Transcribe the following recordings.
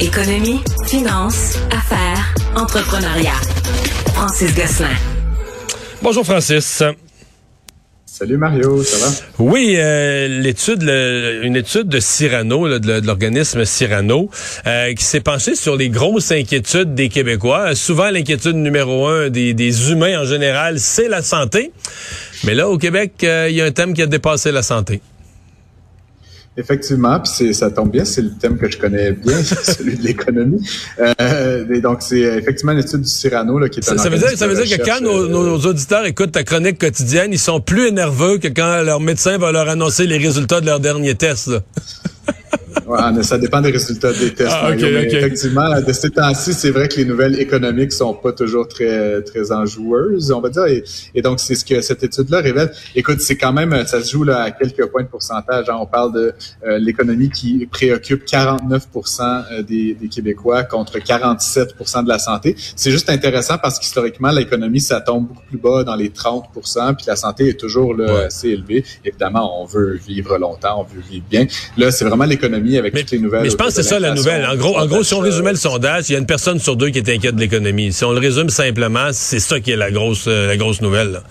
Économie, finance, affaires, entrepreneuriat. Francis Gosselin. Bonjour Francis. Salut Mario, ça va? Oui, euh, l'étude, une étude de Cyrano, de, l'organisme Cyrano, euh, qui s'est penchée sur les grosses inquiétudes des Québécois. Souvent, l'inquiétude numéro un des, des humains en général, c'est la santé. Mais là, au Québec, euh, il y a un thème qui a dépassé la santé. Effectivement, puis ça tombe bien, c'est le thème que je connais bien, celui de l'économie. Euh, et donc, c'est effectivement l'étude du Cyrano là, qui est ça, ça veut dire, ça veut dire que quand nos, nos, auditeurs écoutent ta chronique quotidienne, ils sont plus énerveux que quand leur médecin va leur annoncer les résultats de leur dernier test. Ouais, ça dépend des résultats des tests. Ah, Effectivement, de ces temps-ci, c'est vrai que les nouvelles économiques sont pas toujours très très enjoueuses, on va dire. Et, donc, c'est ce que cette étude-là révèle. Écoute, c'est quand même, ça se joue là à quelques points de pourcentage. Hein. On parle de euh, l'économie qui préoccupe 49 euh, des, des Québécois contre 47 de la santé. C'est juste intéressant parce qu'historiquement, l'économie, ça tombe beaucoup plus bas dans les 30 puis la santé est toujours là, assez élevée. Évidemment, on veut vivre longtemps, on veut vivre bien. Là, c'est vraiment l'économie avec mais, toutes les nouvelles. Mais je pense que c'est ça la nouvelle. En gros, en gros, si on résumait le sondage, il y a une personne sur deux qui est inquiète de l'économie. Si on le résume simplement, c'est ça qui est la grosse, euh, la grosse nouvelle. Là.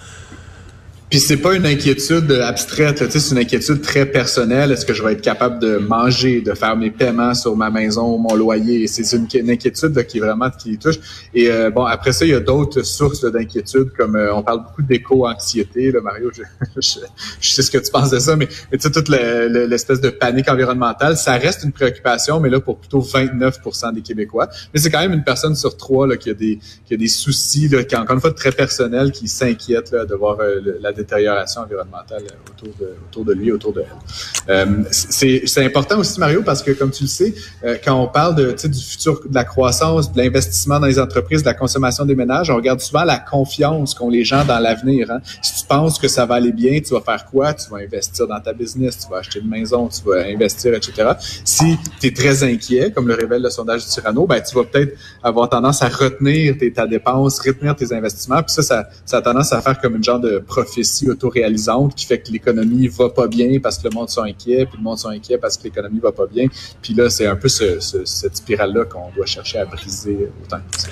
Puis c'est pas une inquiétude abstraite, c'est une inquiétude très personnelle. Est-ce que je vais être capable de manger, de faire mes paiements sur ma maison, mon loyer? C'est une, inquiétude qui est vraiment qui touche. Et euh, bon, après ça, il y a d'autres sources d'inquiétude, comme euh, on parle beaucoup d'éco-anxiété. Là, Mario, je, je, sais ce que tu penses de ça, mais, tu sais toute l'espèce de panique environnementale, ça reste une préoccupation, mais là pour plutôt 29% des Québécois. Mais c'est quand même une personne sur trois là, qui a des qui a des soucis, là, qui encore une fois très personnels, qui s'inquiète de voir euh, la détérioration environnementale autour de, autour de lui, autour de elle. Euh, c'est important aussi, Mario, parce que comme tu le sais, euh, quand on parle de, du futur de la croissance, de l'investissement dans les entreprises, de la consommation des ménages, on regarde souvent la confiance qu'ont les gens dans l'avenir. Hein. Si tu penses que ça va aller bien, tu vas faire quoi? Tu vas investir dans ta business, tu vas acheter une maison, tu vas investir, etc. Si tu es très inquiet, comme le révèle le sondage du Tyranno, ben, tu vas peut-être avoir tendance à retenir tes, ta dépense, retenir tes investissements. Puis ça, ça, a tendance à faire comme une genre de prophétie qui fait que l'économie va pas bien parce que le monde sont inquiet, puis le monde sont inquiet parce que l'économie va pas bien. Puis là, c'est un peu cette spirale-là qu'on doit chercher à briser autant que.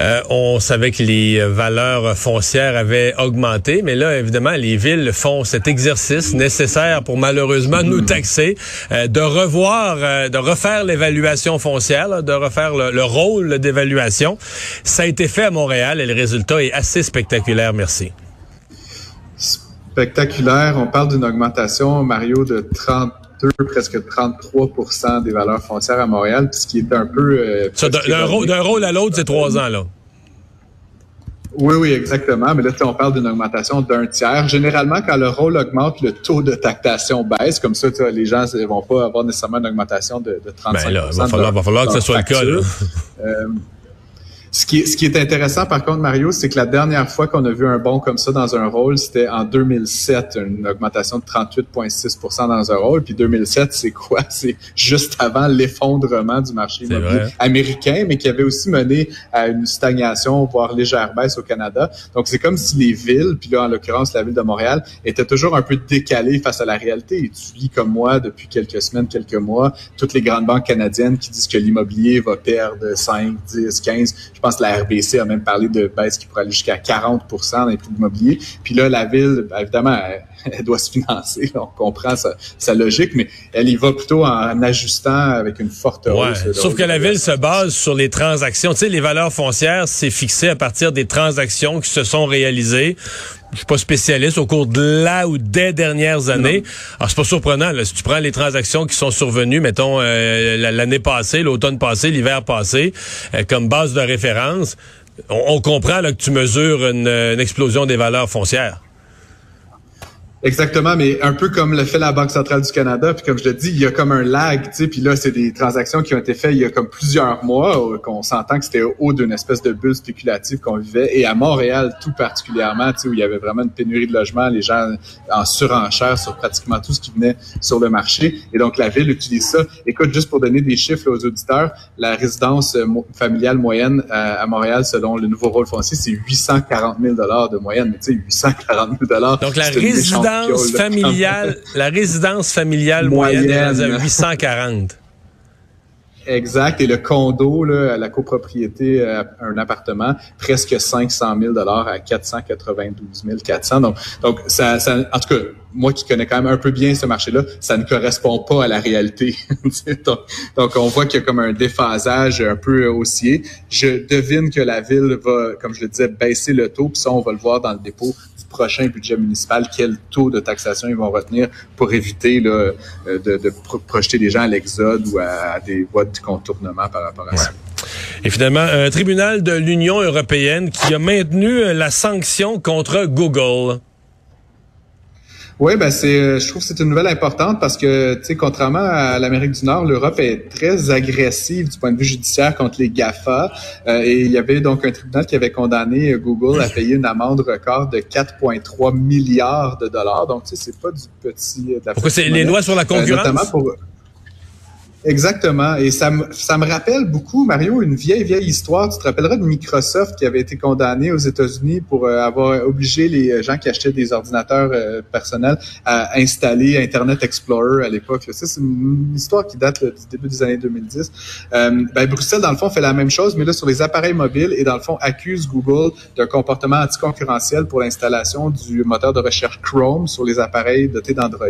Euh, on savait que les valeurs foncières avaient augmenté, mais là, évidemment, les villes font cet exercice nécessaire pour malheureusement nous taxer, euh, de revoir, euh, de refaire l'évaluation foncière, de refaire le rôle d'évaluation. Ça a été fait à Montréal et le résultat est assez spectaculaire. Merci spectaculaire. On parle d'une augmentation, Mario, de 32, presque 33% des valeurs foncières à Montréal, ce qui est un peu... Euh, d'un rôle, à l'autre, c'est trois ans, là. Oui, oui, exactement. Mais là, on parle d'une augmentation d'un tiers. Généralement, quand le rôle augmente, le taux de taxation baisse. Comme ça, les gens ne vont pas avoir nécessairement une augmentation de, de 35 ben là, il va falloir, va falloir que ce soit le cas. Là. Euh, ce qui, est, ce qui est intéressant, par contre, Mario, c'est que la dernière fois qu'on a vu un bond comme ça dans un rôle, c'était en 2007, une augmentation de 38,6% dans un rôle. Puis 2007, c'est quoi? C'est juste avant l'effondrement du marché immobilier américain, mais qui avait aussi mené à une stagnation, voire légère baisse au Canada. Donc, c'est comme si les villes, puis là, en l'occurrence, la ville de Montréal, étaient toujours un peu décalées face à la réalité. Et tu lis comme moi, depuis quelques semaines, quelques mois, toutes les grandes banques canadiennes qui disent que l'immobilier va perdre 5, 10, 15 je pense que la RBC a même parlé de baisse qui pourrait aller jusqu'à 40% dans les prix immobiliers. Puis là, la ville, ben, évidemment, doit se financer. on comprend sa, logique, mais elle y va plutôt en ajustant avec une forte hausse. Sauf que la ville se base sur les transactions. Tu sais, les valeurs foncières, c'est fixé à partir des transactions qui se sont réalisées je suis pas spécialiste au cours de la ou des dernières années. Alors c'est pas surprenant là, si tu prends les transactions qui sont survenues, mettons euh, l'année passée, l'automne passé, l'hiver passé, euh, comme base de référence, on, comprend là, que tu mesures une explosion des valeurs foncières. Exactement, mais un peu comme le fait la Banque centrale du Canada, puis comme je le dis, il y a comme un lag, tu sais, puis là, c'est des transactions qui ont été faites il y a comme plusieurs mois, euh, qu'on s'entend que c'était au haut d'une espèce de bulle spéculative qu'on vivait, et à Montréal tout particulièrement, tu sais, où il y avait vraiment une pénurie de logements, les gens en surenchère sur pratiquement tout ce qui venait sur le marché, et donc la ville utilise ça. Écoute, juste pour donner des chiffres aux auditeurs, la résidence euh, familiale moyenne euh, à, Montréal, selon le nouveau rôle foncier, c'est 840 000 de moyenne, mais tu sais, 840 000 Donc la résidence familiale, la résidence familiale moyenne, est à 840. Exact. Et le condo, là, la copropriété, euh, un appartement, presque 500 000 dollars à 492 400. Donc, donc ça, ça, en tout cas, moi qui connais quand même un peu bien ce marché-là, ça ne correspond pas à la réalité. donc, donc, on voit qu'il y a comme un déphasage un peu haussier. Je devine que la ville va, comme je le disais, baisser le taux. Puis ça, on va le voir dans le dépôt prochain budget municipal, quel taux de taxation ils vont retenir pour éviter là, euh, de, de projeter les gens à l'exode ou à, des voies de contournement par rapport à ça. Et finalement, un tribunal de l'Union européenne qui a maintenu la sanction contre Google. Oui, ben c'est, euh, je trouve que c'est une nouvelle importante parce que, tu sais, contrairement à l'Amérique du Nord, l'Europe est très agressive du point de vue judiciaire contre les GAFA. Euh, et il y avait donc un tribunal qui avait condamné Google à payer une amende record de 4,3 milliards de dollars. Donc, tu sais, c'est pas du petit. Pourquoi c'est les lois sur la euh, concurrence? pour, Exactement. Et ça me, ça me rappelle beaucoup, Mario, une vieille, vieille histoire. Tu te rappelleras de Microsoft qui avait été condamné aux États-Unis pour euh, avoir obligé les gens qui achetaient des ordinateurs euh, personnels à installer Internet Explorer à l'époque. Ça, c'est une histoire qui date du début des années 2010. Euh, ben, Bruxelles, dans le fond, fait la même chose, mais là, sur les appareils mobiles et dans le fond, accuse Google d'un comportement anticoncurrentiel pour l'installation du moteur de recherche Chrome sur les appareils dotés d'Android.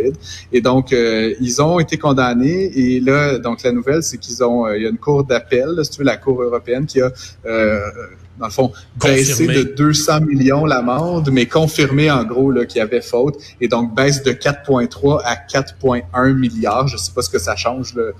Et donc, ils ont été condamnés et là, donc, la nouvelle, c'est qu'ils ont, euh, il y a une cour d'appel, si tu veux, la Cour européenne qui a euh, dans le fond, baissé de 200 millions l'amende, mais confirmé en gros qu'il y avait faute, et donc baisse de 4,3 à 4,1 milliards. Je sais pas ce que ça change là,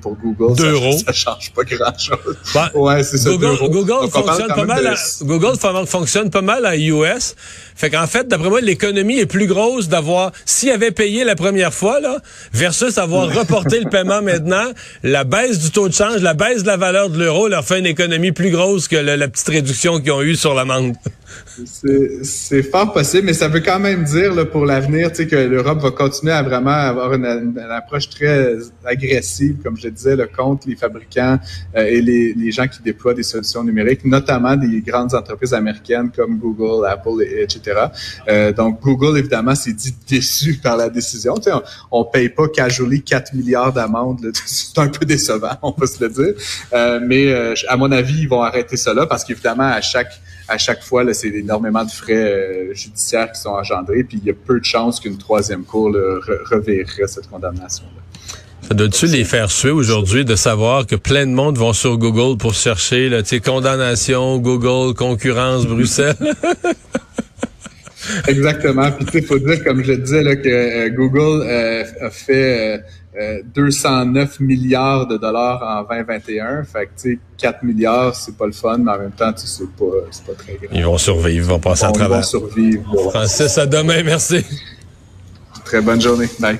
pour Google. Deux euros. Ça change pas grand-chose. ouais, c'est ça. Google, Google fonctionne pas mal. À, Google fonctionne pas mal à US. Fait qu'en fait, d'après moi, l'économie est plus grosse d'avoir, s'il avait payé la première fois là, versus avoir reporté le paiement maintenant, la baisse du taux de change, la baisse de la valeur de l'euro leur fait une économie plus grosse que la petite réduction qu'ils ont eue sur l'amende. C'est fort possible, mais ça veut quand même dire là, pour l'avenir que l'Europe va continuer à vraiment avoir une, approche très agressive, comme je disais, là, contre les fabricants euh, et les, les, gens qui déploient des solutions numériques, notamment des grandes entreprises américaines comme Google, Apple, etc. Euh, donc Google, évidemment, s'est dit déçu par la décision. on, on paye pas casually 4 milliards d'amendes. C'est un peu décevant, on peut se le dire. Euh, mais euh, à mon avis, ils vont arrêter cela parce qu'évidemment, à chaque à chaque fois, c'est énormément de frais euh, judiciaires qui sont engendrés, puis il y a peu de chances qu'une troisième cour là, reverrait cette condamnation-là. Ça doit-tu les faire suer aujourd'hui de savoir que plein de monde vont sur Google pour chercher là, condamnation, Google, concurrence, Bruxelles? Exactement. Puis tu sais, faut dire, comme je le disais, là, que euh, Google euh, a fait 209 milliards de dollars en 2021. Fait que, tu sais, 4 milliards, c'est pas le fun, mais en même temps, tu sais, pas, c'est pas très grave. Ils vont survivre, ils vont passer à travers. Ils vont survivre. Francis, à demain, merci. Très bonne journée. Bye.